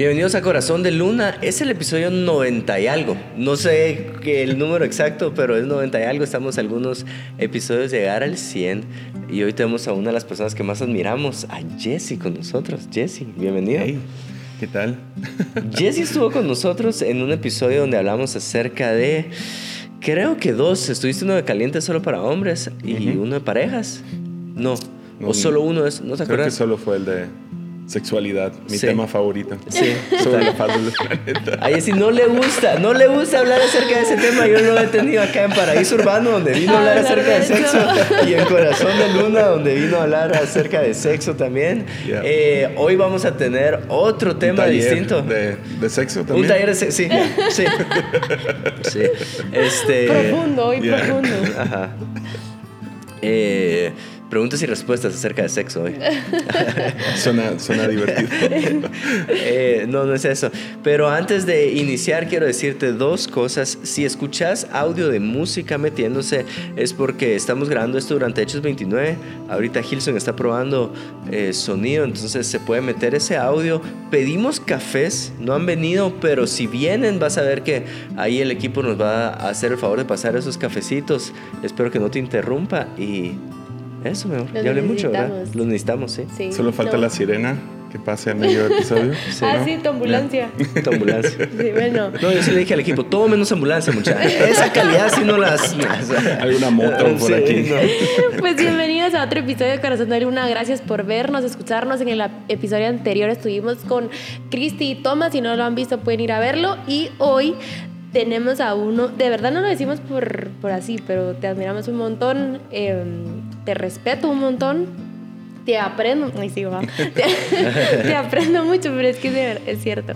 Bienvenidos a Corazón de Luna. Es el episodio 90 y algo. No sé el número exacto, pero es 90 y algo. Estamos algunos episodios de llegar al 100. Y hoy tenemos a una de las personas que más admiramos, a Jesse con nosotros. Jesse, bienvenido. Hey, ¿qué tal? Jesse estuvo con nosotros en un episodio donde hablamos acerca de, creo que dos, estuviste uno de caliente solo para hombres y uno de parejas. No, o solo uno, es, ¿no te Creo acuerdas? que solo fue el de sexualidad, mi Sí. tema favorito. Sí, Sobre la faz del planeta. A Jessy no le gusta, no le gusta hablar acerca de ese tema. Yo lo he tenido acá en Paraíso Urbano, donde vino a hablar Hablar acerca de sexo. Y en Corazón de Luna, donde vino a hablar acerca de sexo también. Yeah. Eh, hoy vamos a tener otro tema distinto. De, de sexo también. Un taller de sexo, sí, sí. sí. Este, Profundo, hoy Yeah. profundo. Ajá. Eh, preguntas y respuestas acerca de sexo hoy. Suena, suena divertido. Eh, no, no es eso. Pero antes de iniciar, quiero decirte dos cosas. Si escuchas audio de música metiéndose, es porque estamos grabando esto durante Hechos 29. Ahorita Hilson está probando eh, sonido, entonces se puede meter ese audio. Pedimos cafés, no han venido, pero si vienen, vas a ver que ahí el equipo nos va a hacer el favor de pasar esos cafecitos. Espero que no te interrumpa y. Eso, me Los Ya hablé mucho, ¿verdad? Los necesitamos, sí. Sí, Solo falta no. la sirena que pase a medio episodio. ah, ¿no? sí, tu ambulancia. Tu ambulancia. Sí, bueno. No, yo sí le dije al equipo, todo menos ambulancia, muchachos. Esa calidad sí no las... Alguna moto por Sí, aquí. no. Pues bienvenidos a otro episodio de Corazón de Luna. Gracias por vernos, escucharnos. En el episodio anterior estuvimos con Cristi y Tomás. Si no lo han visto, pueden ir a verlo. Y hoy tenemos a uno, de verdad no lo decimos por, por así, pero te admiramos un montón, eh, te respeto un montón. Te aprendo, ay, sí, va. te, te aprendo mucho, pero es que es, cierto.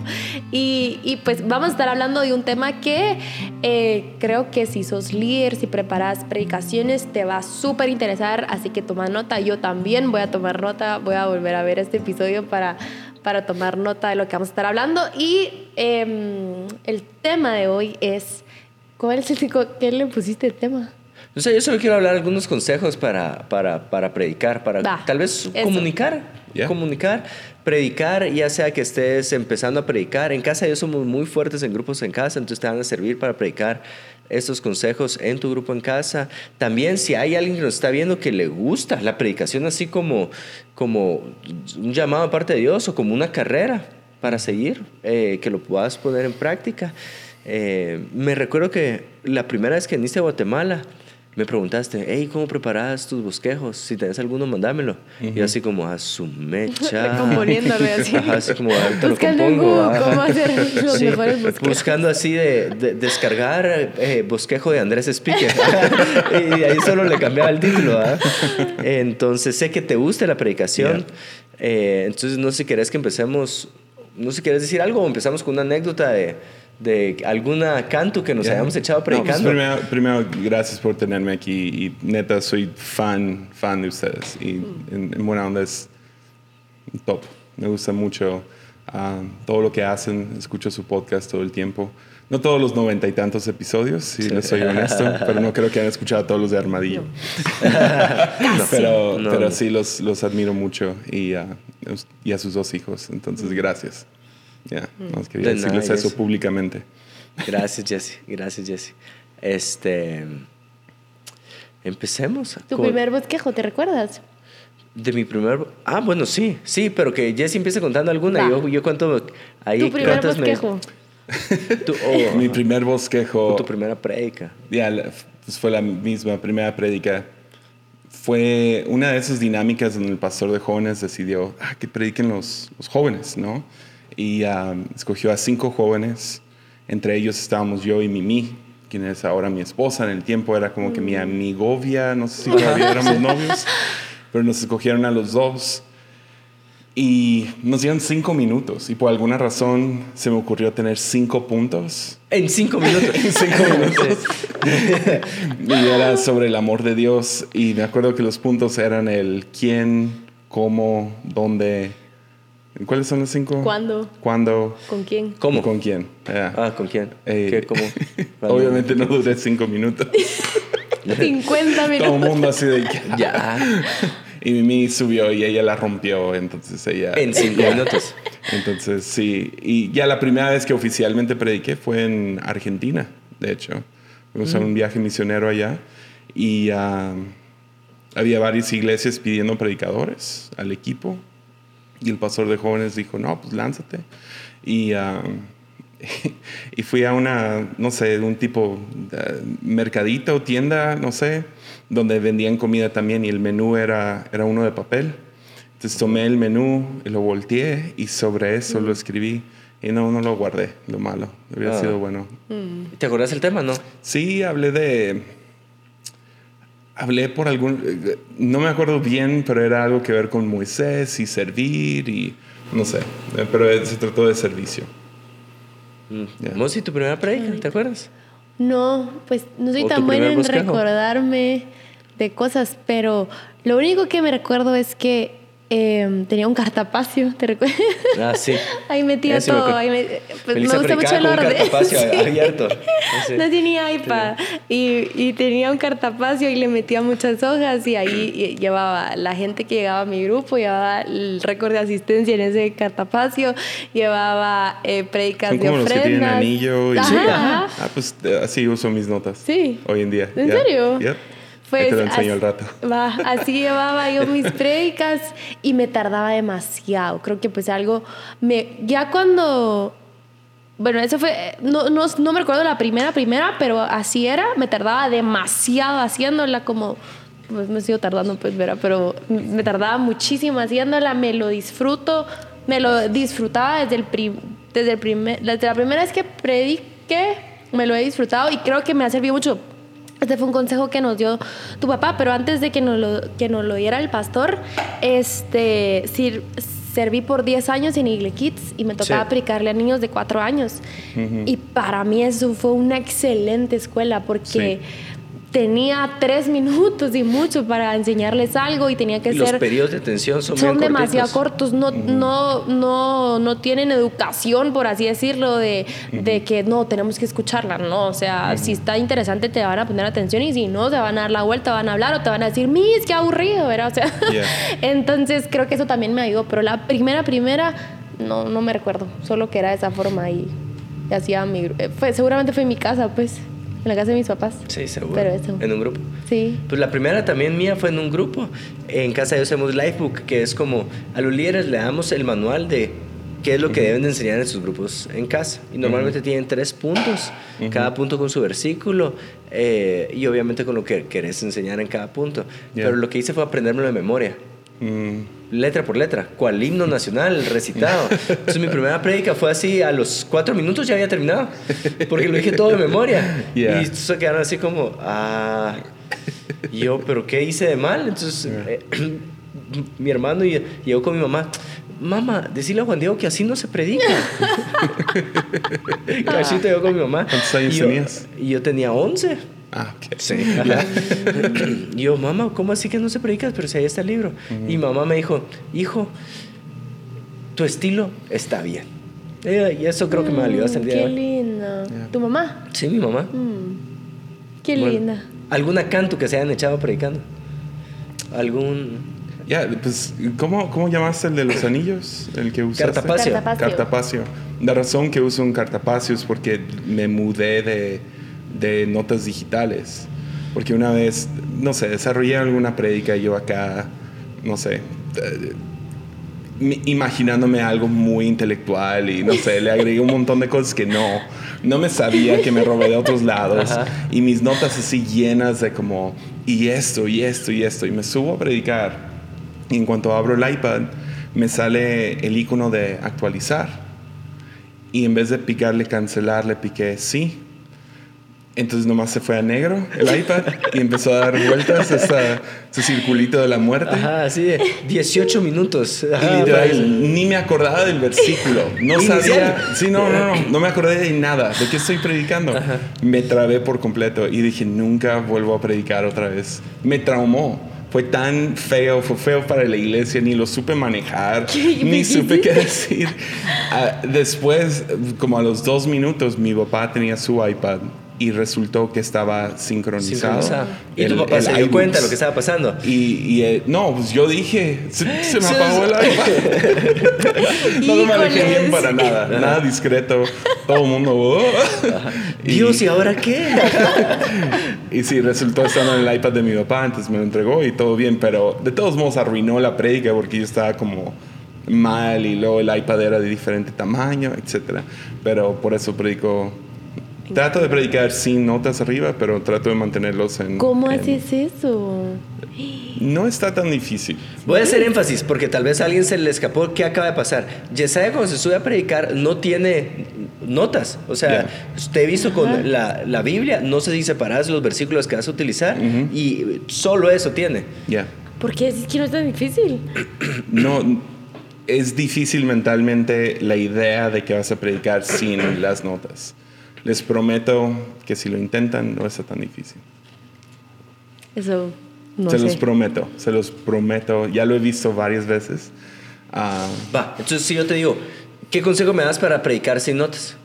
Y, y, pues vamos a estar hablando de un tema que eh, creo que si sos líder, si preparas predicaciones, te va a súper interesar, así que toma nota. Yo también voy a tomar nota, voy a volver a ver este episodio para, para tomar nota de lo que vamos a estar hablando. Y em, el tema de hoy es, ¿cuál es el, ¿qué le pusiste el tema? O sea, yo solo quiero hablar algunos consejos para, para, para predicar, para tal vez eso. comunicar. Comunicar, predicar, ya sea que estés empezando a predicar. En casa yo somos muy fuertes en grupos en casa, entonces te van a servir para predicar estos consejos en tu grupo en casa. También si hay alguien que nos está viendo que le gusta la predicación así como, como un llamado de parte de Dios o como una carrera para seguir, eh, que lo puedas poner en práctica. Eh, me recuerdo que la primera vez que viniste a Guatemala, me preguntaste, hey, ¿cómo preparas tus bosquejos? Si tenés alguno, mandámelo. Y así como, a su mecha. Recomponiéndole así. Ajá, así como, ahorita lo compongo. Google cómo hacer los mejores bosquejos. Buscando así de, de- descargar eh, bosquejo de Andrés Speaker. y ahí solo le cambiaba el título. ¿ah? Entonces sé que te gusta la predicación. Eh, entonces no sé si querés que empecemos, no sé si querés decir algo o empezamos con una anécdota de, de alguna canto que nos Ya. hayamos echado No, pues predicando. primero, primero, gracias por tenerme aquí y neta soy fan, fan de ustedes y en, en buena onda es top. Me gusta mucho ah, todo lo que hacen, escucho su podcast todo el tiempo. No todos los noventa y tantos episodios, si les soy honesto, pero no creo que hayan escuchado todos los de Armadillo. pero, No. pero sí los, los admiro mucho y, ah, y a sus dos hijos. Entonces, gracias. Ya, más quería De nada, decirles eso Jesse. públicamente. Gracias, Jesse. Gracias, Jesse. Este. Empecemos. Tu con- primer bosquejo, ¿te recuerdas? De mi primer. Ah, bueno, sí, sí, pero que Jesse empiece contando alguna. Va. Yo, yo cuento. Ahí tu primer cuántas me- bosquejo. tu, oh, Mi primer bosquejo. tu primera predica. Ya, la- pues fue la misma primera prédica. Fue una de esas dinámicas donde el pastor de jóvenes decidió ah, que prediquen los, los jóvenes, ¿no? Y ah, escogió a cinco jóvenes. Entre ellos estábamos yo y Mimi, quien es ahora mi esposa. En el tiempo era como que mi amigovia, no sé si todavía éramos novios, pero nos escogieron a los dos. Y nos dieron cinco minutos. Y por alguna razón se me ocurrió tener cinco puntos En cinco minutos. en cinco minutos. y era sobre el amor de Dios. Y me acuerdo que los puntos eran el quién, cómo, dónde. ¿Cuáles son los cinco? ¿Cuándo? ¿Cuándo? ¿Con quién? ¿Cómo? ¿Con quién? Ya. Ah, ¿con quién? Eh, ¿Qué? ¿Cómo? Obviamente no duré cinco minutos. 50 Todo el minutos. mundo así de... Ya. Y Mimi subió y ella la rompió, entonces ella... En cinco minutos. Entonces, sí. Y ya la primera vez que oficialmente prediqué fue en Argentina, de hecho. Fuimos a un viaje misionero allá y ah, había varias iglesias pidiendo predicadores al equipo. Y el pastor de jóvenes dijo, no, pues lánzate. Y, ah, y fui a una, no sé, un tipo de mercadito o tienda, no sé, donde vendían comida también y el menú era, era uno de papel. Entonces tomé el menú lo volteé y sobre eso lo escribí. Y no, no lo guardé, lo malo. Hubiera Ah. sido bueno. ¿Te acuerdas el tema, no? Sí, hablé de... Hablé por algún... No me acuerdo bien, pero era algo que ver con Moisés y servir y... No sé, pero se trató de servicio. Mm. Mosi, tu primera predica, ¿te acuerdas? No, pues no soy ¿O tu tan buena en bosquejo? recordarme de cosas, pero lo único que me recuerdo es que eh, tenía un cartapacio, ¿te recuerdas? Ah, sí. Ahí metía Ese me todo. acuerdo. Ahí me, pues, me gusta mucho el con un orden. cartapacio Sí. abierto. Sí. No tenía iPad y, y tenía un cartapacio y le metía muchas hojas y ahí y- llevaba la gente que llegaba a mi grupo, llevaba el récord de asistencia en ese cartapacio, llevaba eh, predicas Son de como los que tienen ofrendas. anillo y... Ajá, ajá. Ah, pues eh, así uso mis notas. Sí. Hoy en día. ¿En ya. serio? Yep. Pues te lo enseño así, al rato. Va, así llevaba yo mis prédicas y me tardaba demasiado. Creo que pues algo me ya cuando bueno, eso fue no, no, no me recuerdo la primera primera, pero así era, me tardaba demasiado haciéndola como pues me sigo tardando pues verá, pero me tardaba muchísimo haciéndola, me lo disfruto, me lo disfrutaba desde el prim- desde el primer desde la primera vez que prediqué, me lo he disfrutado y creo que me ha servido mucho este fue un consejo que nos dio tu papá, pero antes de que nos lo, que nos lo diera el pastor, este, sir- serví por 10 años en Igle Kids y me tocaba Sí. aplicarle a niños de 4 años. Y para mí eso fue una excelente escuela porque tenía 3 minutos y mucho para enseñarles algo y tenía que Y los ser periodos de atención son, son demasiado cortos, no, no, no, no tienen educación, por así decirlo, de, de que no, tenemos que escucharla, ¿no? O sea, si está interesante te van a poner atención y si no, se van a dar la vuelta, van a hablar o te van a decir, mis, qué aburrido, ¿verdad? O sea, Yeah. entonces creo que eso también me ayudó, pero la primera, primera, no, no me recuerdo, solo que era de esa forma y, y hacía mi... eh, Fue, seguramente fue en mi casa, pues, en la casa de mis papás. Sí, seguro. Pero eso. En un grupo. Sí. Pues la primera también mía fue en un grupo. En casa de Dios hacemos Lifebook, que es como a los líderes le damos el manual de qué es lo que deben de enseñar en sus grupos en casa. Y normalmente tienen tres puntos, cada punto con su versículo eh, y obviamente con lo que querés enseñar en cada punto. Yeah. Pero lo que hice fue aprendérmelo de memoria. Mm, letra por letra, cual himno nacional recitado. Entonces mi primera prédica fue así, a los cuatro minutos ya había terminado, porque lo dije todo de memoria. Yeah. Y se quedaron así como, ah, y yo, pero ¿qué hice de mal? Entonces eh, mi hermano y- llegó con mi mamá. Mamá, decirle a Juan Diego que así no se predica. Cachito llegó con mi mamá. ¿Cuántos años y yo, tenías? Y yo tenía 11. Ah, ok. Sí. y yo, mamá, ¿cómo así que no se predicas? Pero si ahí está el libro. Y mamá me dijo, hijo, tu estilo está bien. Eh, Y eso creo que me valió hasta el Mm, día de Qué hoy. linda. ¿Tu mamá? Sí, mi mamá. Mm, Qué Bueno, linda. ¿Alguna canto que se hayan echado predicando? ¿Algún Ya, pues, ¿cómo, ¿cómo llamaste el de los anillos? El que usaste. Cartapacio. Cartapacio. Cartapacio. La razón que uso un cartapacio es porque me mudé de, de notas digitales. Porque una vez, no sé, desarrollé alguna prédica yo acá, no sé, eh, imaginándome algo muy intelectual y no sé, le agregué un montón de cosas que no, no me sabía, que me robé de otros lados. Ajá. Y mis notas así llenas de como, y esto, y esto, y esto. Y me subo a predicar. Y en cuanto abro el iPad, me sale el icono de actualizar. Y en vez de picarle cancelar, le piqué sí. Entonces nomás se fue a negro el iPad y empezó a dar vueltas hasta su circulito de la muerte. Ajá, así de 18 minutos. Y Ajá, literal, para- ni me acordaba del versículo. No sabía. Sí, no, no, no. No me acordé de nada. ¿De qué estoy predicando? Me trabé por completo y dije, nunca vuelvo a predicar otra vez. Me traumó. Fue tan feo, fue feo para la iglesia, ni lo supe manejar, ¿Qué ni supe qué decir. Ah, después, como a los dos minutos, mi papá tenía su iPad y resultó que estaba sincronizado. Sincronizado. Y el- pasando. Y, tu papá se dio cuenta de lo que estaba pasando. Y, y, eh, no, pues yo dije, se, se me apagó el iPad. no lo manejé bien para nada, nada discreto. Todo el mundo. "Oh". Dios, ¿y ahora qué? Y sí, resultó estando en el iPad de mi papá, entonces me lo entregó y todo bien, pero de todos modos arruinó la prédica porque yo estaba como mal y luego el iPad era de diferente tamaño, etc. Pero por eso predico. Trato de predicar sin notas arriba, pero trato de mantenerlos en. ¿Cómo en- haces eso? No está tan difícil. Voy a hacer énfasis porque tal vez a alguien se le escapó qué acaba de pasar. Yesaya cuando se sube a predicar no tiene notas. O sea, te he visto con la, la Biblia, no sé si separas los versículos que vas a utilizar y solo eso tiene. Ya. ¿Por qué es que no es tan difícil? No, es difícil mentalmente la idea de que vas a predicar sin las notas. Les prometo que si lo intentan no está tan difícil. Eso no se sé. los prometo, se los prometo. Ya lo he visto varias veces. Ah, Va, entonces si yo te digo, ¿qué consejo me das para predicar sin notas?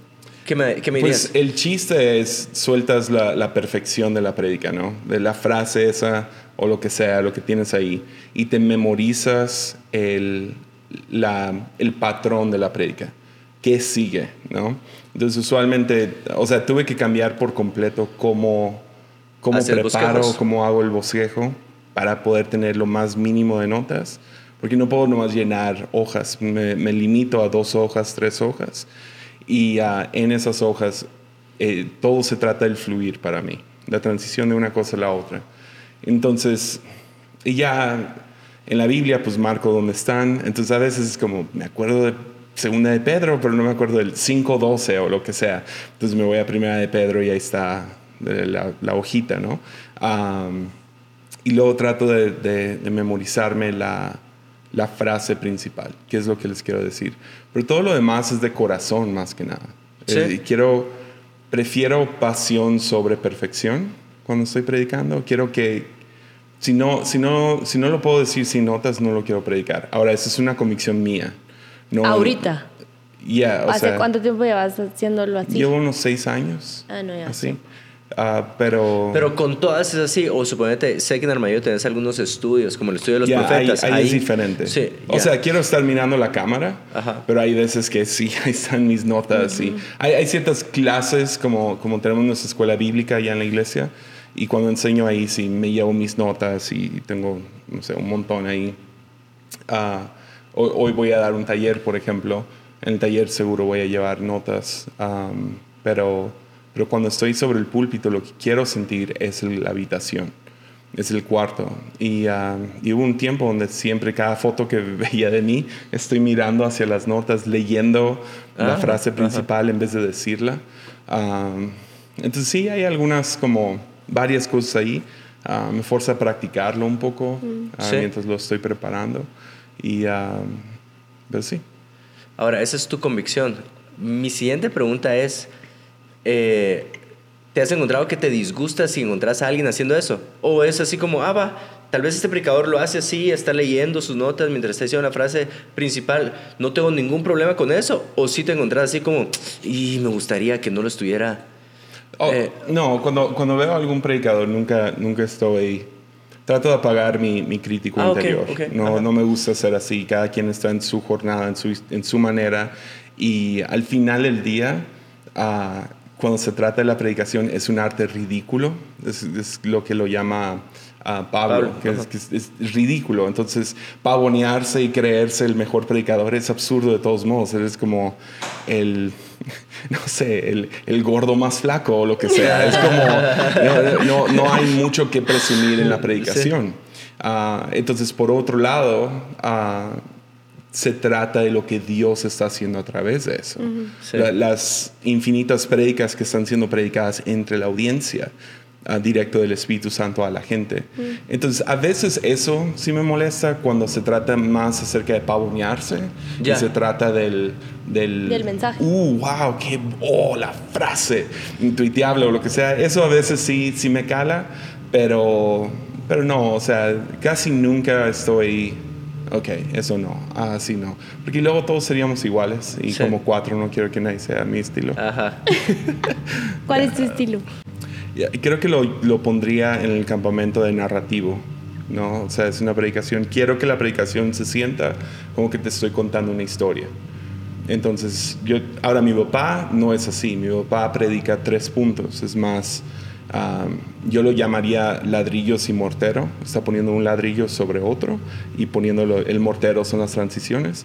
¿Qué me, qué me dirías? pues el chiste es sueltas la, la perfección de la prédica, ¿no? De la frase esa o lo que sea, lo que tienes ahí. Y te memorizas el, la- el patrón de la prédica. ¿Qué sigue, no? Entonces usualmente, o sea, tuve que cambiar por completo cómo, cómo Hacer preparo, bosquejos. cómo hago el bosquejo para poder tener lo más mínimo de notas. Porque no puedo nomás llenar hojas. Me, me limito a dos hojas, tres hojas. Y ah, en esas hojas eh, todo se trata del fluir para mí. La transición de una cosa a la otra. Entonces, y ya en la Biblia pues marco dónde están. Entonces a veces es como, me acuerdo de segunda de Pedro, pero no me acuerdo del 5.12 o lo que sea. Entonces me voy a primera de Pedro y ahí está eh, la, la hojita, ¿no? Y luego trato de, de- de memorizarme la, la frase principal, que es lo que les quiero decir. Pero todo lo demás es de corazón más que nada. Sí. Eh, y quiero, prefiero pasión sobre perfección cuando estoy predicando. Quiero que, si no, si no, si no lo puedo decir sin notas, no lo quiero predicar. Ahora, esa es una convicción mía. No, Ahorita. Ya, o ¿Hace sea, cuánto tiempo llevas haciéndolo así? llevo unos seis años. Ah, no, ya. Así. Ah, pero... Pero con todas es así, o suponete, sé que en Armayo tenés algunos estudios, como el estudio de los Ya, ahí- profetas. ahí, es diferente. Sí, o sea, quiero estar mirando la cámara, Ajá. pero hay veces que sí, ahí están mis notas. y hay, hay ciertas clases, como, como tenemos nuestra escuela bíblica allá en la iglesia, y cuando enseño ahí sí me llevo mis notas y tengo, no sé, un montón ahí. Ah, hoy, hoy voy a dar un taller, por ejemplo. En el taller seguro voy a llevar notas, am, pero, pero cuando estoy sobre el púlpito lo que quiero sentir es la habitación, es el cuarto. Y, am, y hubo un tiempo donde siempre cada foto que veía de mí estoy mirando hacia las notas, leyendo la Ah, frase ajá. principal en vez de decirla. Am, entonces sí, hay algunas como varias cosas ahí. Ah, me forza a practicarlo un poco ah, Sí. mientras lo estoy preparando. Y, ah, pero sí. Ahora, esa es tu convicción. Mi siguiente pregunta es, eh, ¿te has encontrado que te disgusta si encontrás a alguien haciendo eso? ¿O es así como, ah, va, tal vez este predicador lo hace así, está leyendo sus notas mientras está diciendo la frase principal, no tengo ningún problema con eso? ¿O sí te encontrás así como, y me gustaría que no lo estuviera? Oh, Eh, no, cuando, cuando veo a algún predicador nunca, nunca estoy... Trato de apagar mi, mi crítico Ah, interior. ok, no, ajá. no me gusta ser así. Cada quien está en su jornada, en su, en su manera. Y al final del día, ah, cuando se trata de la predicación, es un arte ridículo. Es, es lo que lo llama ah, Pablo, Pablo, que, es, ajá. que es- es ridículo. Entonces, pavonearse y creerse el mejor predicador es absurdo de todos modos. Eres como el, no sé, el, el gordo más flaco o lo que sea. Es como, no, no- no hay mucho que presumir en la predicación. Ah, entonces, por otro lado, ah, se trata de lo que Dios está haciendo a través de eso. Sí. La- las infinitas prédicas que están siendo predicadas entre la audiencia, ah, directo del Espíritu Santo a la gente. Entonces, a veces eso sí me molesta cuando se trata más acerca de pavonearse Ya. y se trata del... Del, Del mensaje. Uh, wow, qué... Oh, la frase intuitiable o lo que sea. Eso a veces sí, sí me cala, pero, pero no, o sea, casi nunca estoy ok, eso no, ah, sí no. Porque luego todos seríamos iguales y Sí. como cuatro no quiero que nadie sea mi estilo. Ajá. ¿Cuál es tu estilo? Creo que lo, lo pondría en el campamento de narrativo, ¿no? O sea, es una predicación. Quiero que la predicación se sienta como que te estoy contando una historia. Entonces, yo, ahora mi papá no es así. Mi papá predica tres puntos. Es más, am, yo lo llamaría ladrillos y mortero. Está poniendo un ladrillo sobre otro y poniéndolo, el mortero son las transiciones.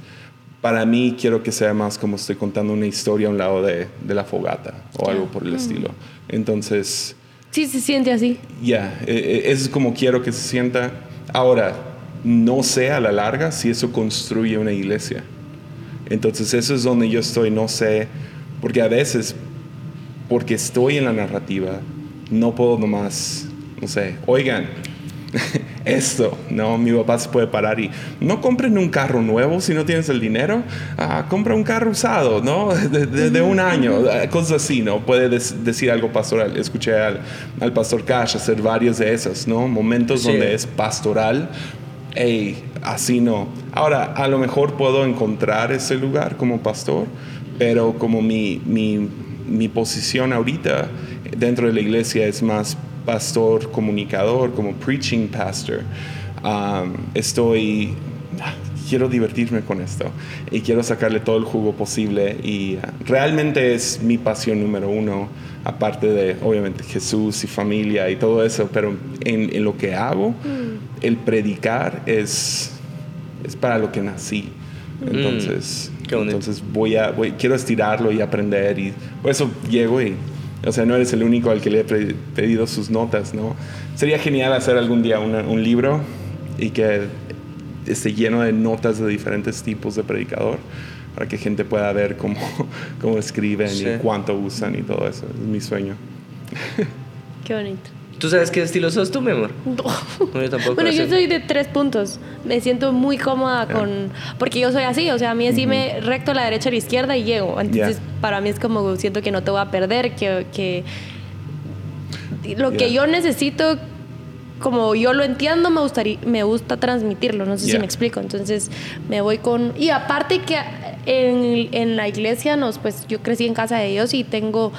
Para mí quiero que sea más como estoy contando una historia a un lado de, de la fogata o algo por el estilo. Entonces, Sí, se siente así. ya, eh, eso es como quiero que se sienta. Ahora, no sé a la larga si eso construye una iglesia. Entonces, eso es donde yo estoy, no sé, porque a veces, porque estoy en la narrativa, no puedo nomás, no sé, oigan, esto, no, mi papá se puede parar y no compren un carro nuevo si no tienes el dinero, ah, compra un carro usado, ¿no? De, de- de un año, ah, cosas así, ¿no? Puede decir algo pastoral. Escuché al, al pastor Cash hacer varias de esas, ¿no? Momentos Sí. donde es pastoral. Así no. Ahora, a lo mejor puedo encontrar ese lugar como pastor, pero como mi, mi, mi posición ahorita dentro de la iglesia es más pastor comunicador, como preaching pastor. Um, estoy, quiero divertirme con esto y quiero sacarle todo el jugo posible y uh, realmente es mi pasión número uno, aparte de obviamente Jesús y familia y todo eso, pero en, en lo que hago, el predicar es, es para lo que nací. Entonces, Mm, qué bonito. entonces voy a, voy- quiero estirarlo y aprender y por eso llego y, o sea, no eres el único al que le he pedido sus notas, ¿no? Sería genial hacer algún día una- un libro y que esté lleno de notas de diferentes tipos de predicador para que gente pueda ver cómo, cómo escriben Sí. y cuánto usan y todo eso. Es mi sueño. Qué bonito. ¿Tú sabes qué estilo sos tú, mi amor? No, yo tampoco. Bueno, yo así. soy de tres puntos. Me siento muy cómoda con... Porque yo soy así, o sea, a mí decime recto a la derecha a la izquierda y llego. Entonces, para mí es como siento que no te voy a perder, que... que lo que yo necesito, como yo lo entiendo, me, gustaría, me gusta transmitirlo. No sé si me explico. Entonces, me voy con... Y aparte que en, en la iglesia, nos, pues yo crecí en casa de Dios y tengo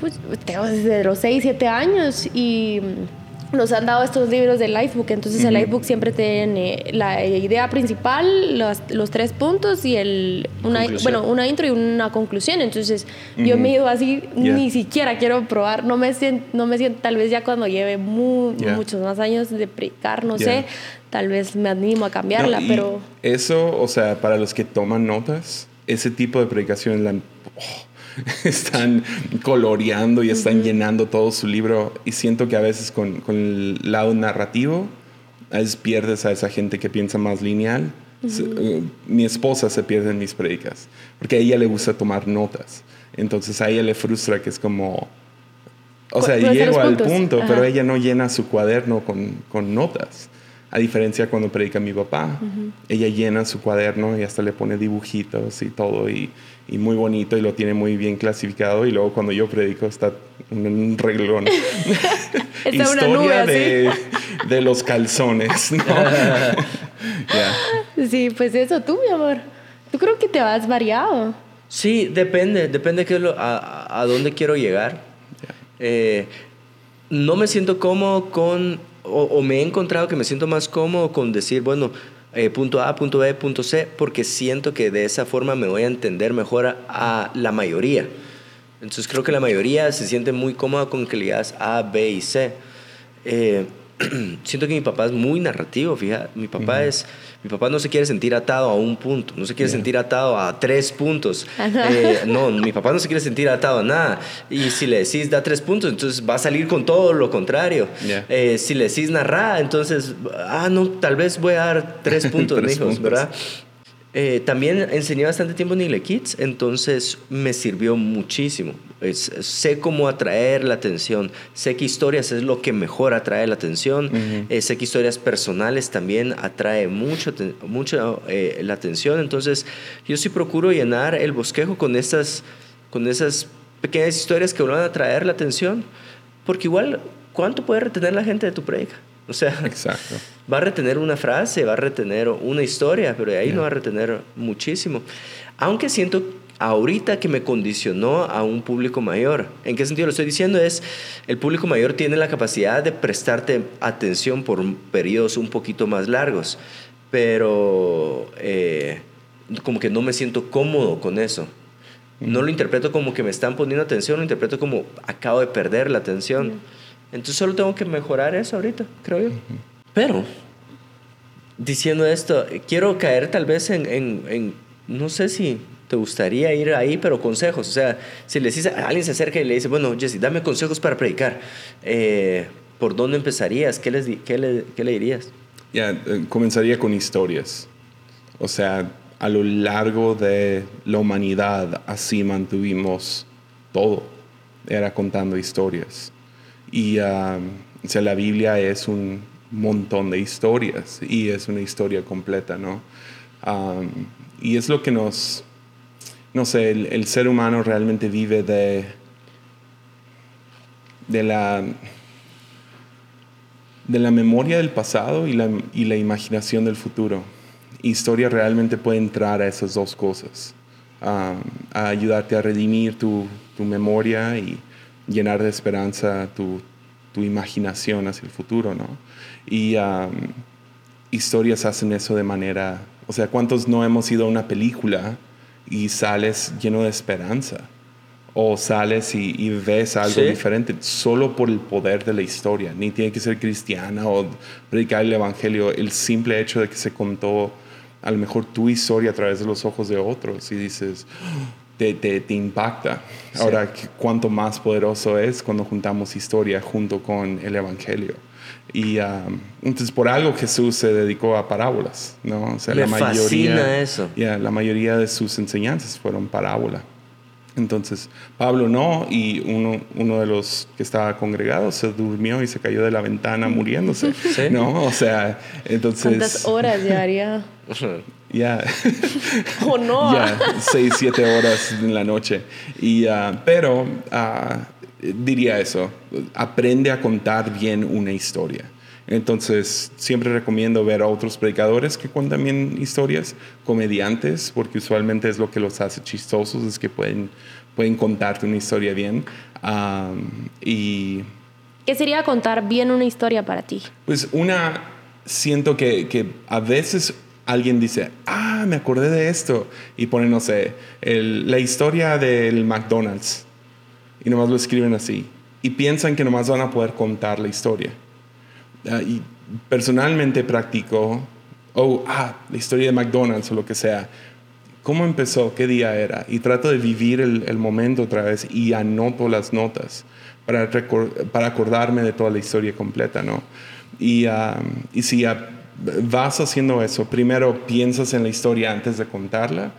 pues tengo desde los 6, 7 años y mm, nos han dado estos libros del Lifebook. Entonces el Ujú. Lifebook siempre tiene la idea principal, los, los tres puntos y el, una, Conclusión. bueno, una intro y una conclusión. Entonces yo me ido así, Yeah. ni siquiera quiero probar, no me siento, no me siento tal vez ya cuando lleve Yeah. muchos más años de predicar, no Yeah. sé, tal vez me animo a cambiarla, No, pero... Eso, o sea, para los que toman notas, ese tipo de predicación la, oh, están coloreando y están llenando todo su libro y siento que a veces con, con el lado narrativo, a veces pierdes a esa gente que piensa más lineal. Eh, mi esposa se pierde en mis predicas porque a ella le gusta tomar notas. Entonces a ella le frustra que es como... O sea, ¿Cuáles son los llego al punto, pero ella no llena su cuaderno con, con notas. A diferencia cuando predica mi papá, ella llena su cuaderno y hasta le pone dibujitos y todo y, y muy bonito y lo tiene muy bien clasificado y luego cuando yo predico está un, un reglón. Está una nube así. de, de los calzones. Sí, pues eso tú, mi amor. Tú creo que te vas variado. Sí, depende, depende qué es lo- a, a- a dónde quiero llegar. Eh, no me siento cómodo con, o, o me he encontrado que me siento más cómodo con decir, bueno, eh, punto A, punto B, punto C, porque siento que de esa forma me voy a entender mejor a, a la mayoría. Entonces creo que la mayoría se siente muy cómoda con que le digas A, B y C. Eh, siento que mi papá es muy narrativo, fíjate. Mi papá es, mi papá no se quiere sentir atado a un punto, no se quiere sentir atado a tres puntos. Eh, no, mi papá no se quiere sentir atado a nada. Y si le decís da tres puntos, entonces va a salir con todo lo contrario. Eh, si le decís narra, entonces, ah, no, tal vez voy a dar tres puntos, Tres mijos, puntos. ¿verdad? Eh, también enseñé bastante tiempo en Ile Kids, entonces me sirvió muchísimo. Es- sé cómo atraer la atención, sé que historias es lo que mejor atrae la atención, eh, sé que historias personales también atrae mucho, mucho eh, la atención, entonces yo sí procuro llenar el bosquejo con estas, con esas pequeñas historias que van a atraer la atención, porque igual, ¿cuánto puede retener la gente de tu predica? O sea, Exacto. va a retener una frase, va a retener una historia, pero de ahí no va a retener muchísimo. Aunque siento ahorita que me condicionó a un público mayor. ¿En qué sentido lo estoy diciendo? Es, el público mayor tiene la capacidad de prestarte atención por periodos un poquito más largos, pero eh, como que no me siento cómodo con eso. No lo interpreto como que me están poniendo atención, lo interpreto como acabo de perder la atención. Entonces solo tengo que mejorar eso ahorita, creo yo. Pero, diciendo esto, quiero caer tal vez en, en, en, no sé si te gustaría ir ahí, pero consejos. O sea, si le dices, alguien se acerca y le dice, bueno, Jesse, dame consejos para predicar. Eh, ¿Por dónde empezarías? ¿Qué, les, qué, le, qué le dirías? Ya, eh, comenzaría con historias. O sea, a lo largo de la humanidad así mantuvimos todo. Era contando historias. Y um, o sea, la Biblia es un montón de historias y es una historia completa, ¿no? Um, y es lo que nos, no sé, el, el, ser humano realmente vive de, de la de la memoria del pasado y la, y la imaginación del futuro historia realmente puede entrar a esas dos cosas, a, a ayudarte a redimir tu, tu, memoria y llenar de esperanza tu, tu, imaginación hacia el futuro, ¿no? Y um, historias hacen eso de manera, o sea, ¿cuántos no hemos ido a una película y sales lleno de esperanza? o sales y, y ves algo sí. diferente solo por el poder de la historia. Ni tiene que ser cristiana o predicar el evangelio. El simple hecho de que se contó a lo mejor tu historia a través de los ojos de otros y dices, te, te, te impacta. Sí. Ahora, cuánto más poderoso es cuando juntamos historia junto con el Evangelio. Y um, entonces por algo Jesús se dedicó a parábolas, ¿no? O sea, Me la mayoría, eso. Yeah, la mayoría de sus enseñanzas fueron parábola. Entonces, Pablo no, y uno, uno de los que estaba congregado se durmió y se cayó de la ventana muriéndose, ¿Sí? ¿no? O sea, entonces... ¿Cuántas horas llevaría? Ya. ¿O oh, no? Ya, seis, siete horas en la noche. Y, uh, pero uh, diría eso, aprende a contar bien una historia. Entonces, siempre recomiendo ver a otros predicadores que cuentan bien historias, comediantes, porque usualmente es lo que los hace chistosos, es que pueden, pueden contarte una historia bien. Um, y, ¿Qué sería contar bien una historia para ti? Pues una, siento que, que a veces alguien dice, ah, me acordé de esto, y pone, no sé, la historia del McDonald's, y nomás lo escriben así, y piensan que nomás van a poder contar la historia. Uh, y personalmente practico, oh, ah, la historia de McDonald's o lo que sea. ¿Cómo empezó? ¿Qué día era? Y trato de vivir el, momento otra vez y anoto las notas para, para acordarme de toda la historia completa, ¿no? Y, y si uh, vas haciendo eso, primero piensas en la historia antes de contarla,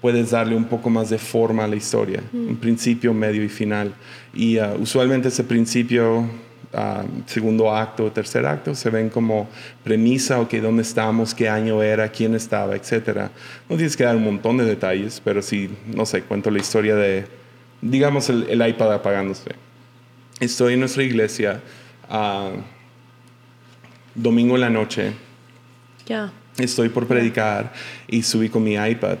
puedes darle un poco más de forma a la historia, mm. un principio, medio y final. Y uh, usualmente ese principio Uh, segundo acto, tercer acto, se ven como premisa, ok, dónde estamos, qué año era, quién estaba, etc. No tienes que dar un montón de detalles, pero sí, no sé, cuento la historia de, digamos, el, el iPad apagándose. Estoy en nuestra iglesia, uh, domingo en la noche. Ya. Estoy por predicar y subí con mi iPad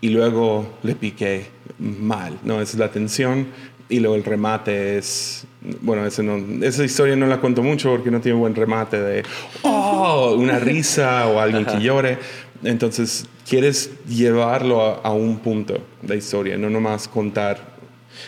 y luego le piqué mal, ¿no? Esa es la tensión y luego el remate es bueno, no, esa historia no la cuento mucho porque no tiene buen remate de, oh, una risa o alguien que llore. Entonces, quieres llevarlo a, a, un punto de historia, no nomás contar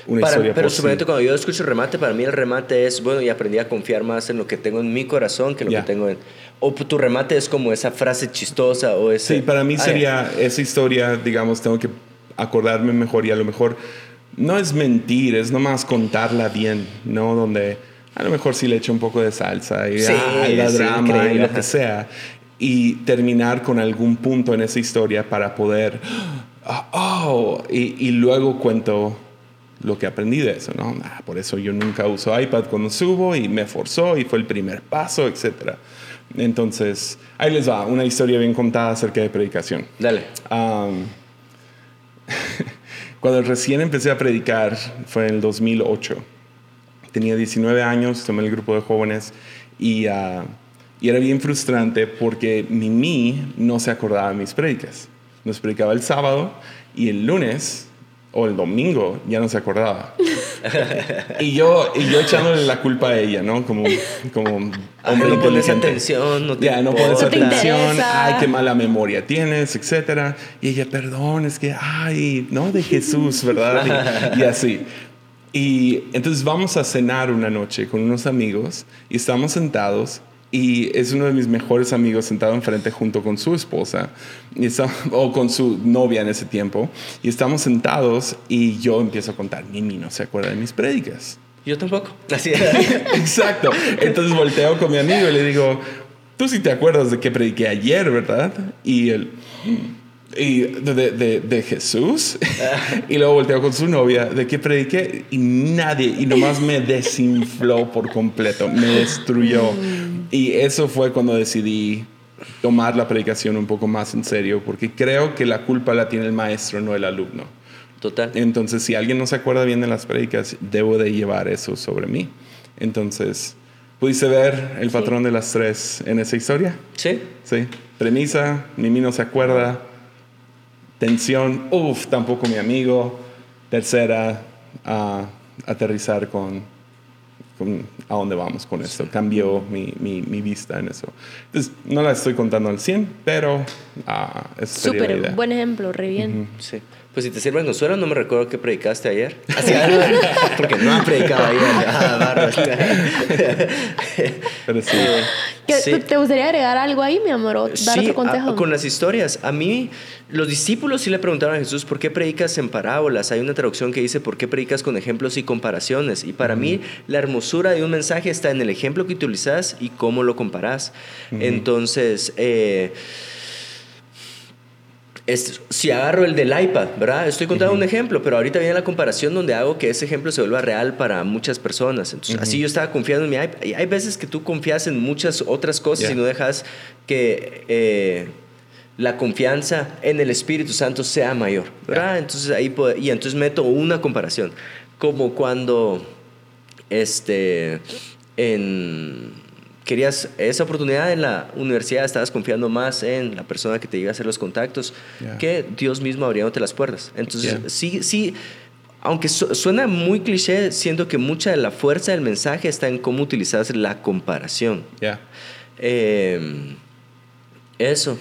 una para, historia Pero suponete, cuando yo escucho remate, para mí el remate es, bueno, y aprendí a confiar más en lo que tengo en mi corazón que en lo Yeah. que tengo en... O tu remate es como esa frase chistosa o ese... Sí, para mí Ah, sería esa historia, digamos, tengo que acordarme mejor y a lo mejor no es mentir, es nomás contarla bien, ¿no? Donde a lo mejor sí le echo un poco de salsa y Sí, ah, la sí, drama y lo que sea. Y terminar con algún punto en esa historia para poder, ah, oh, y, y luego cuento lo que aprendí de eso, ¿no? Ah, por eso yo nunca uso iPad cuando subo y me forzó y fue el primer paso, etc. Entonces, ahí les va, una historia bien contada acerca de predicación. Dale. Um, cuando recién empecé a predicar fue en el 2008. Tenía 19 años, tomé el grupo de jóvenes y uh, Y era bien frustrante porque Mimi no se acordaba de mis predicas. Nos predicaba el sábado y el lunes o el domingo ya no se acordaba. y yo y yo echándole la culpa a ella, ¿no? Como como hombre no pones atención, no te Ya, no pones importa. No te atención, interesa. ay, qué mala memoria tienes, etcétera. Y ella, perdón, es que, ay, no, de Jesús, ¿verdad? Y, y así. Y entonces vamos a cenar una noche con unos amigos y estamos sentados y es uno de mis mejores amigos sentado enfrente junto con su esposa y está- o con su novia en ese tiempo y estamos sentados y yo empiezo a contar, Mimi no se acuerda de mis prédicas. Yo tampoco. Así Exacto. Entonces volteo con mi amigo y le digo, tú sí te acuerdas de que prediqué ayer, ¿verdad? Y él, y de, de- de Jesús. y luego volteo con su novia, de que prediqué y nadie, y nomás me desinfló por completo, me destruyó. Y eso fue cuando decidí tomar la predicación un poco más en serio, porque creo que la culpa la tiene el maestro, no el alumno. Total. Entonces, si alguien no se acuerda bien de las prédicas, debo de llevar eso sobre mí. Entonces, ¿pudiste ver el Sí. patrón de las tres en esa historia? Sí. Sí. Premisa, Mimi no se acuerda. Tensión, uff, tampoco mi amigo. Tercera, ah, aterrizar con, con a dónde vamos con esto. Cambió mi, mi, mi vista en eso. Entonces, no la estoy contando al 100, pero sería la Súper buen ejemplo, re bien. Sí. Pues si te sirve consuelo, no me recuerdo que predicaste ayer. Así, porque no ha predicado ayer. Ah, barro. Pero sí. ¿Qué- Sí. ¿tú- ¿Te gustaría agregar algo ahí, mi amor? O dar Sí, otro consejo. a- con las historias. A mí, los discípulos sí le preguntaron a Jesús, ¿por qué predicas en parábolas? Hay una traducción que dice, ¿por qué predicas con ejemplos y comparaciones? Y para mí, la hermosura de un mensaje está en el ejemplo que utilizas y cómo lo comparas. Entonces, eh, es- si agarro el del iPad, ¿verdad? Estoy contando un ejemplo, pero ahorita viene la comparación donde hago que ese ejemplo se vuelva real para muchas personas. Entonces, así yo estaba confiando en mi iPad. Y hay veces que tú confías en muchas otras cosas y no dejas que eh, la confianza en el Espíritu Santo sea mayor, ¿verdad? Entonces ahí puedo- y entonces meto una comparación, como cuando este en querías esa oportunidad en la universidad, estabas confiando más en la persona que te iba a hacer los contactos que Dios mismo abriéndote las puertas. Entonces, sí, sí, aunque su- suena muy cliché, siento que mucha de la fuerza del mensaje está en cómo utilizas la comparación. Ya. Eh, eso.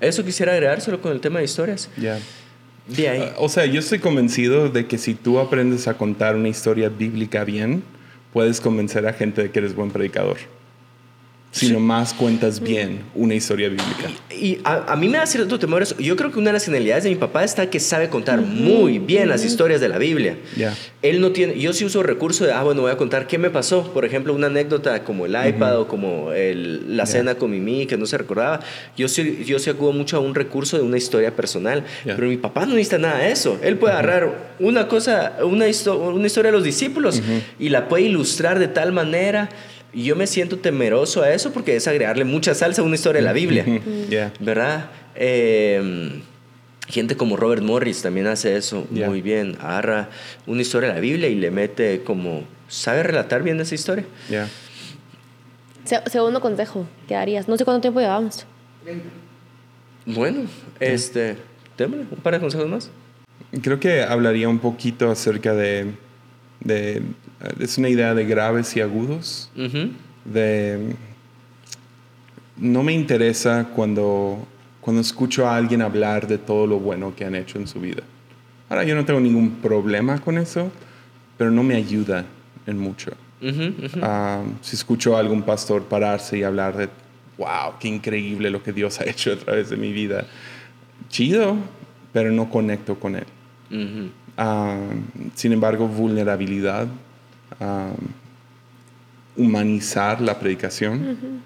Eso quisiera agregar solo con el tema de historias. Ya. De ahí. Uh, O sea, yo estoy convencido de que si tú aprendes a contar una historia bíblica bien, puedes convencer a gente de que eres buen predicador. Si nomás cuentas bien una historia bíblica. Y a, a mí me da cierto temor eso. Yo creo que una de las genialidades de mi papá está que sabe contar muy bien las historias de la Biblia. Ya. Él no tiene, yo sí uso recurso de, ah, bueno, voy a contar qué me pasó. Por ejemplo, una anécdota como el iPad o como el- la cena con Mimi que no se recordaba. Yo sí, yo sí acudo mucho a un recurso de una historia personal. Pero mi papá no necesita nada de eso. Él puede agarrar una cosa, una, histo- una historia de los discípulos y la puede ilustrar de tal manera. Y yo me siento temeroso a eso porque es agregarle mucha salsa a una historia de la Biblia. Ya. ¿verdad? Eh, gente como Robert Morris también hace eso muy bien. Agarra una historia de la Biblia y le mete como... ¿Sabe relatar bien esa historia? Ya. Se- segundo consejo, ¿qué harías? No sé cuánto tiempo llevamos. Bueno, este... Démosle un par de consejos más. Creo que hablaría un poquito acerca de, de- Es una idea de graves y agudos. Ujú. de no me interesa cuando, cuando escucho a alguien hablar de todo lo bueno que han hecho en su vida. Ahora yo no tengo ningún problema con eso, pero no me ayuda en mucho. Ujú, ujú. Ah, si escucho a algún pastor pararse y hablar de, wow, qué increíble lo que Dios ha hecho a través de mi vida, chido, pero no conecto con él. Ujú. Ah, sin embargo, vulnerabilidad, ah, humanizar la predicación,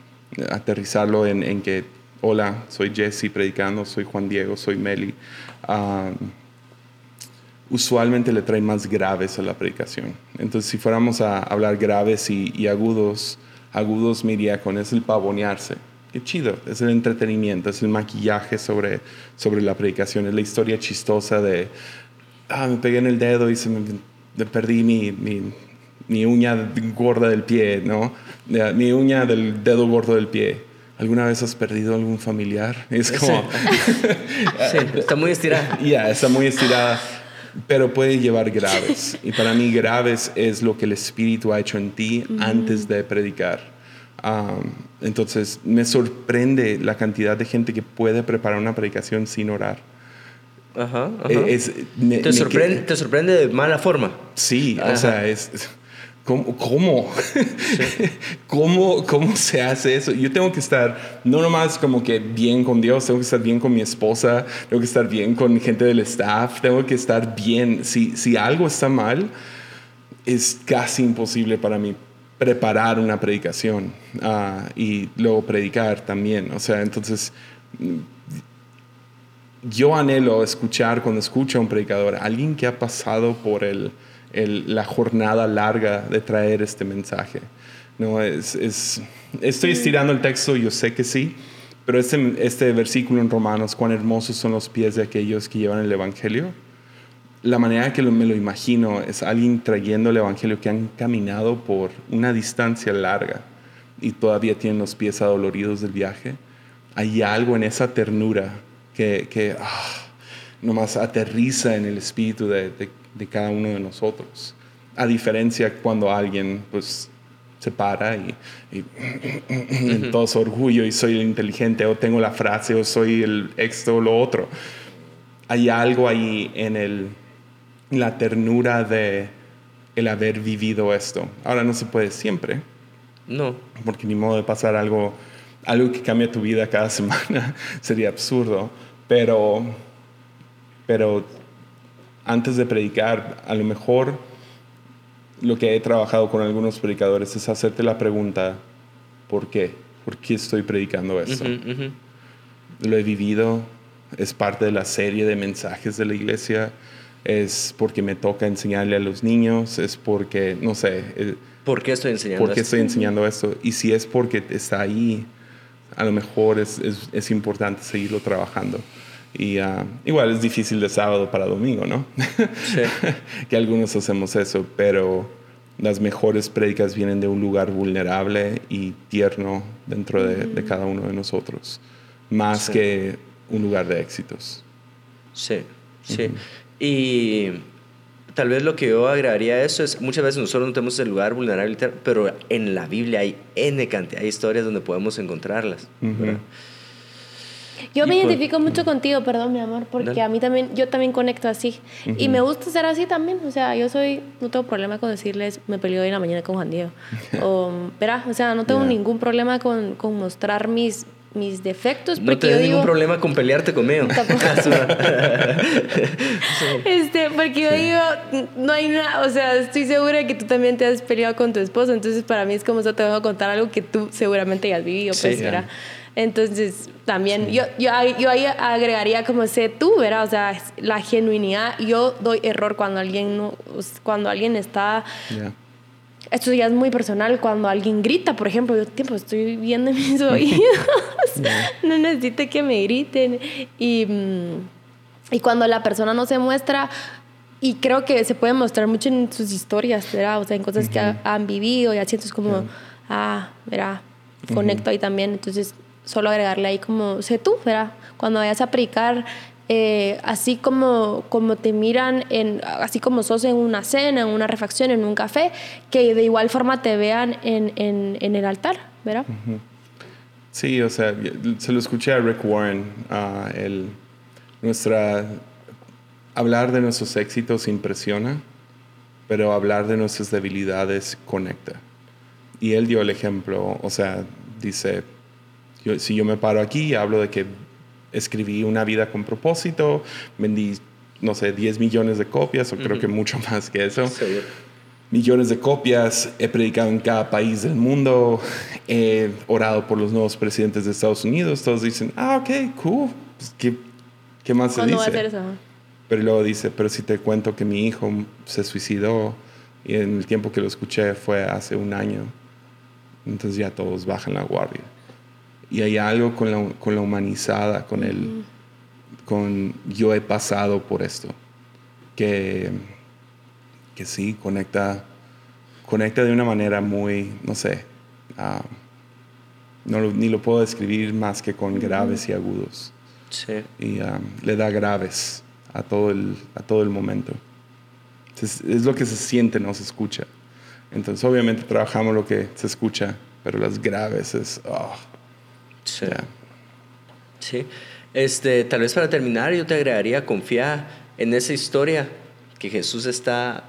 aterrizarlo en, en que, hola, soy Jesse predicando, soy Juan Diego, soy Meli. Ah, usualmente le trae más graves a la predicación. Entonces, si fuéramos a hablar graves y, y agudos, agudos me iría con es el pavonearse. Qué chido, es el entretenimiento, es el maquillaje sobre, sobre la predicación, es la historia chistosa de, ah, me pegué en el dedo y se me, me perdí mi, mi, mi uña gorda del pie, ¿no? Mi uña del dedo gordo del pie. ¿alguna vez has perdido algún familiar? Es como... Sí, está muy estirada. Ya, está muy estirada, pero puede llevar graves. Y para mí graves es lo que el Espíritu ha hecho en ti antes de predicar. Um, entonces me sorprende la cantidad de gente que puede preparar una predicación sin orar. Ajá, ajá. Eh, es- me- te, me sorprende, que- te sorprende de mala forma. Sí, Ajá. o sea, es... ¿Cómo? ¿Cómo? ¿Cómo? ¿Cómo se hace eso? Yo tengo que estar, no nomás como que bien con Dios, tengo que estar bien con mi esposa, tengo que estar bien con gente del staff, tengo que estar bien. Si, si algo está mal, es casi imposible para mí preparar una predicación ah, y luego predicar también. O sea, entonces yo anhelo escuchar cuando escucho a un predicador, alguien que ha pasado por el, el- la jornada larga de traer este mensaje. No, es, es- estoy estirando el texto, yo sé que sí, pero este, este versículo en Romanos, cuán hermosos son los pies de aquellos que llevan el Evangelio. La manera que me lo imagino es alguien trayendo el Evangelio que han caminado por una distancia larga y todavía tienen los pies adoloridos del viaje. Hay algo en esa ternura que, que ah, nomás aterriza en el espíritu de, de- de cada uno de nosotros. A diferencia cuando alguien pues se para y, y en todo su orgullo y soy el inteligente o tengo la frase o soy el esto o lo otro. Hay algo ahí en el, la ternura de el haber vivido esto. Ahora no se puede siempre, No. porque ni modo de pasar algo, algo que cambia tu vida cada semana sería absurdo. Pero, pero antes de predicar, a lo mejor lo que he trabajado con algunos predicadores es hacerte la pregunta, ¿por qué? ¿Por qué estoy predicando esto? Ujú, ujú. Lo he vivido, es parte de la serie de mensajes de la iglesia, es porque me toca enseñarle a los niños, es porque, no sé, eh, ¿Por qué estoy enseñando ¿Por qué esto? estoy enseñando esto? Y si es porque está ahí, a lo mejor es, es, es importante seguirlo trabajando. Y ah, igual es difícil de sábado para domingo, ¿no? Sí. que algunos hacemos eso, pero las mejores prédicas vienen de un lugar vulnerable y tierno dentro de, de cada uno de nosotros, más Sí. que un lugar de éxitos. Sí, sí. Y tal vez lo que yo agregaría a eso es, muchas veces nosotros no tenemos el lugar vulnerable, pero en la Biblia hay N cantidad de historias donde podemos encontrarlas. Ujú. ¿verdad? Yo me pues- identifico mucho contigo, perdón, mi amor, porque Dale. a mí también, yo también conecto así. Y me gusta ser así también. O sea, yo soy, no tengo problema con decirles, me peleé hoy en la mañana con Juan Diego. o, verá, o sea, no tengo Yeah. ningún problema con, con mostrar mis, mis defectos. No yo ningún digo, problema con pelearte conmigo. Tampoco. Este, porque yo digo, no hay nada, o sea, estoy segura que tú también te has peleado con tu esposo, entonces para mí es como eso te a contar algo que tú seguramente ya has vivido, Sí. pues, ¿verdad? Entonces, también, yo, yo, ahí- yo ahí agregaría como sé tú, ¿verdad? O sea, la genuinidad, yo doy error cuando alguien, no, cuando alguien está esto ya es muy personal cuando alguien grita, por ejemplo, yo tiempo estoy viendo mis oídos, no necesito que me griten. Y, mm, y cuando la persona no se muestra y creo que se puede mostrar mucho en sus historias, ¿verdad? O sea, en cosas que ha- han vivido, ya sientes como, ah, ¿verdad? Conecto ahí también, entonces solo agregarle ahí como, sé tú, ¿verdad? Cuando vayas a predicar, eh, así como, como te miran, en, así como sos en una cena, en una refacción, en un café, que de igual forma te vean en, en, en el altar, ¿verdad? Sí, o sea, se lo escuché a Rick Warren, ah, el, nuestra, hablar de nuestros éxitos impresiona, pero hablar de nuestras debilidades conecta. Y él dio el ejemplo, o sea, dice, yo- si yo me paro aquí y hablo de que escribí una vida con propósito, vendí, no sé, 10 millones de copias, o creo que mucho más que eso Seguro. millones de copias, he predicado en cada país del mundo, he orado por los nuevos presidentes de Estados Unidos, todos dicen, ah, ok, cool, Pues, ¿qué, qué más se ¿Cuándo va a dice? hacer eso? Pero luego dice, pero si te cuento que mi hijo se suicidó y en el tiempo que lo escuché fue hace un año, entonces ya todos bajan la guardia. Y hay algo con la, con la humanizada, con el, con yo he pasado por esto, que, que sí, conecta, conecta de una manera muy, no sé, ah, no lo- ni lo puedo describir más que con graves y agudos. Sí. Y um, le da graves a todo el, a todo el momento. Es, es lo que se siente, no se escucha. Entonces, obviamente, trabajamos lo que se escucha, pero las graves es. oh, Sí. Este, tal vez para terminar, yo te agregaría confiar en esa historia que Jesús está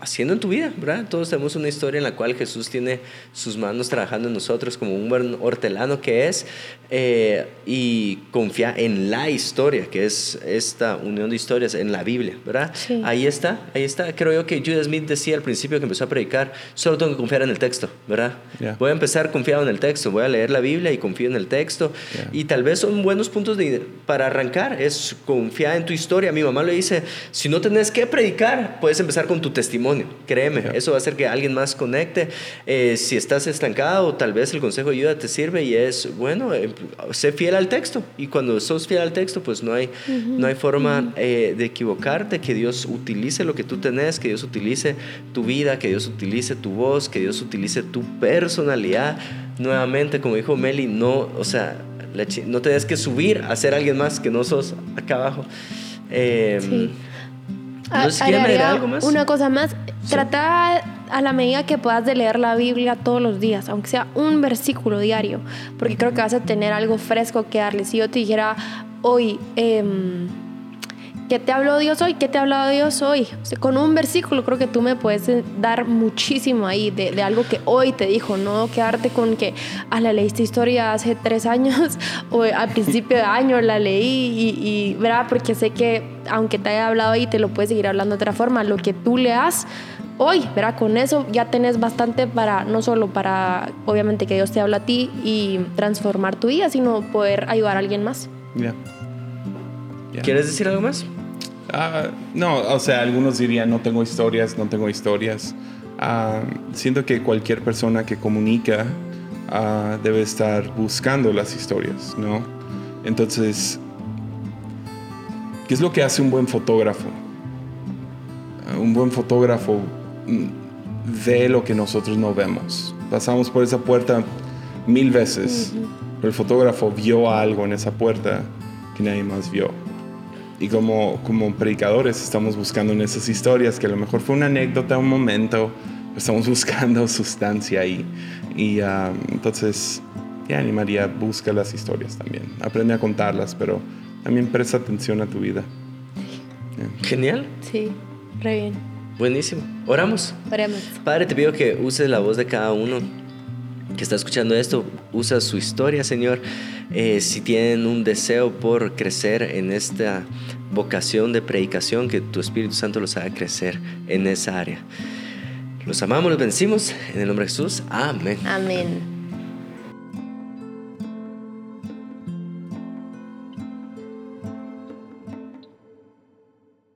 haciendo en tu vida, ¿verdad? Todos tenemos una historia en la cual Jesús tiene sus manos trabajando en nosotros como un buen hortelano que es, eh, y confía en la historia, que es esta unión de historias en la Biblia, ¿verdad? Sí. Ahí está, ahí está. Creo yo que Judas Smith decía al principio que empezó a predicar, solo tengo que confiar en el texto, ¿verdad? Ya. Voy a empezar confiado en el texto, voy a leer la Biblia y confío en el texto. Ya. Y tal vez son buenos puntos de, para arrancar, es confiar en tu historia. Mi mamá le dice, si no tenés que predicar, puedes empezar con tu testimonio. Créeme, Ya. eso va a hacer que alguien más conecte. Eh, si estás estancado, tal vez el consejo de ayuda te sirve y es, bueno, eh, sé fiel al texto. Y cuando sos fiel al texto, pues no hay, no hay forma eh, de equivocarte, que Dios utilice lo que tú tenés, que Dios utilice tu vida, que Dios utilice tu voz, que Dios utilice tu personalidad. Nuevamente, como dijo Meli, no, o sea, no tenés que subir a ser alguien más que no sos acá abajo. Eh, Sí. No sé si A- quieren agregar algo más. Una cosa más, trata a la medida que puedas de leer la Biblia todos los días, aunque sea un versículo diario, porque creo que vas a tener algo fresco que darle. Si yo te dijera hoy, em, ¿qué te habló Dios hoy? ¿Qué te ha hablado Dios hoy? O sea, con un versículo creo que tú me puedes eh, dar muchísimo ahí de, de algo que hoy te dijo, no quedarte con que, ah, la leíste historia hace tres años o al principio de año la leí y, y, ¿verdad? Porque sé que aunque te haya hablado ahí, te lo puedes seguir hablando de otra forma. Lo que tú leas hoy, ¿verdad? Con eso ya tenés bastante para, no solo para, obviamente, que Dios te habla a ti y transformar tu vida, sino poder ayudar a alguien más. Ya. Ya. ¿Quieres decir algo más? Ah, no, o sea, algunos dirían no tengo historias, no tengo historias. Ah, siento que cualquier persona que comunica ah, debe estar buscando las historias, ¿no? Entonces, ¿qué es lo que hace un buen fotógrafo? Un buen fotógrafo mm, ve lo que nosotros no vemos. Pasamos por esa puerta mil veces, pero el fotógrafo vio algo en esa puerta que nadie más vio. Y como, como predicadores estamos buscando en esas historias que a lo mejor fue una anécdota, un momento, estamos buscando sustancia ahí. Y ah, entonces, te animaría, busca las historias también. Aprende a contarlas, pero también presta atención a tu vida. Genial, Sí, re bien. buenísimo. Oramos. Oremos. Padre, te pido que uses la voz de cada uno que está escuchando esto, usa su historia, Señor. Eh, si tienen un deseo por crecer en esta vocación de predicación, que tu Espíritu Santo los haga crecer en esa área. Los amamos, los vencimos. En el nombre de Jesús. Amén. Amén.